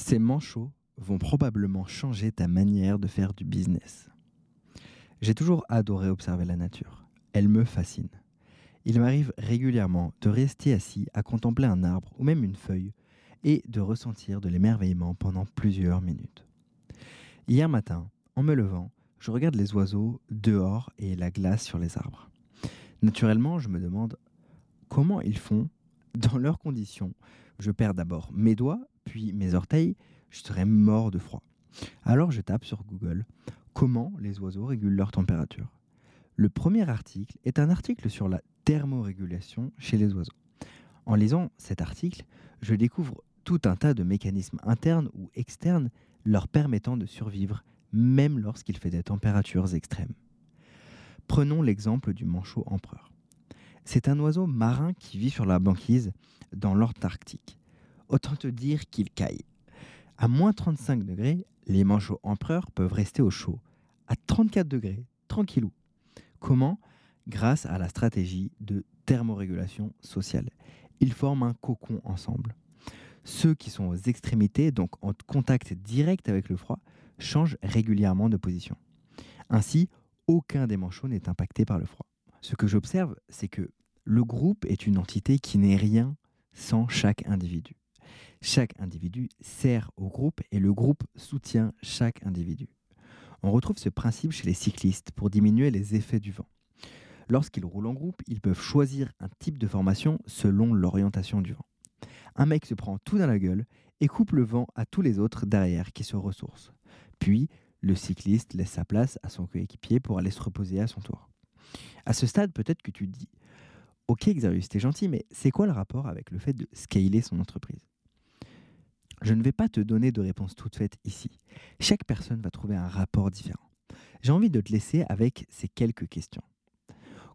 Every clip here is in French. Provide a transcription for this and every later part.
Ces manchots vont probablement changer ta manière de faire du business. J'ai toujours adoré observer la nature. Elle me fascine. Il m'arrive régulièrement de rester assis à contempler un arbre ou même une feuille et de ressentir de l'émerveillement pendant plusieurs minutes. Hier matin, en me levant, je regarde les oiseaux dehors et la glace sur les arbres. Naturellement, je me demande comment ils font dans leurs conditions. Je perds d'abord mes doigts, puis mes orteils, je serais mort de froid. Alors je tape sur Google comment les oiseaux régulent leur température. Le premier article est un article sur la thermorégulation chez les oiseaux. En lisant cet article, je découvre tout un tas de mécanismes internes ou externes leur permettant de survivre même lorsqu'il fait des températures extrêmes. Prenons l'exemple du manchot empereur. C'est un oiseau marin qui vit sur la banquise dans l'Antarctique. Autant te dire qu'il caille. À moins 35 degrés, les manchots empereurs peuvent rester au chaud. À 34 degrés, tranquillou. Comment? Grâce à la stratégie de thermorégulation sociale. Ils forment un cocon ensemble. Ceux qui sont aux extrémités, donc en contact direct avec le froid, changent régulièrement de position. Ainsi, aucun des manchots n'est impacté par le froid. Ce que j'observe, c'est que le groupe est une entité qui n'est rien sans chaque individu. Chaque individu sert au groupe et le groupe soutient chaque individu. On retrouve ce principe chez les cyclistes pour diminuer les effets du vent. Lorsqu'ils roulent en groupe, ils peuvent choisir un type de formation selon l'orientation du vent. Un mec se prend tout dans la gueule et coupe le vent à tous les autres derrière qui se ressourcent. Puis, le cycliste laisse sa place à son coéquipier pour aller se reposer à son tour. À ce stade, peut-être que tu te dis Ok, Xarius, t'es gentil, mais c'est quoi le rapport avec le fait de scaler son entreprise? Je ne vais pas te donner de réponse toute faite ici. Chaque personne va trouver un rapport différent. J'ai envie de te laisser avec ces quelques questions.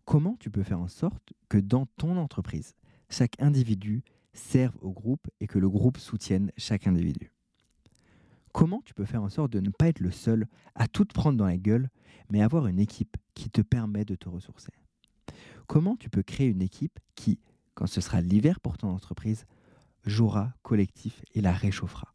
Comment tu peux faire en sorte que dans ton entreprise, chaque individu serve au groupe et que le groupe soutienne chaque individu? Comment tu peux faire en sorte de ne pas être le seul à tout prendre dans la gueule, mais avoir une équipe qui te permet de te ressourcer? Comment tu peux créer une équipe qui, quand ce sera l'hiver pour ton entreprise, jouera collectif et la réchauffera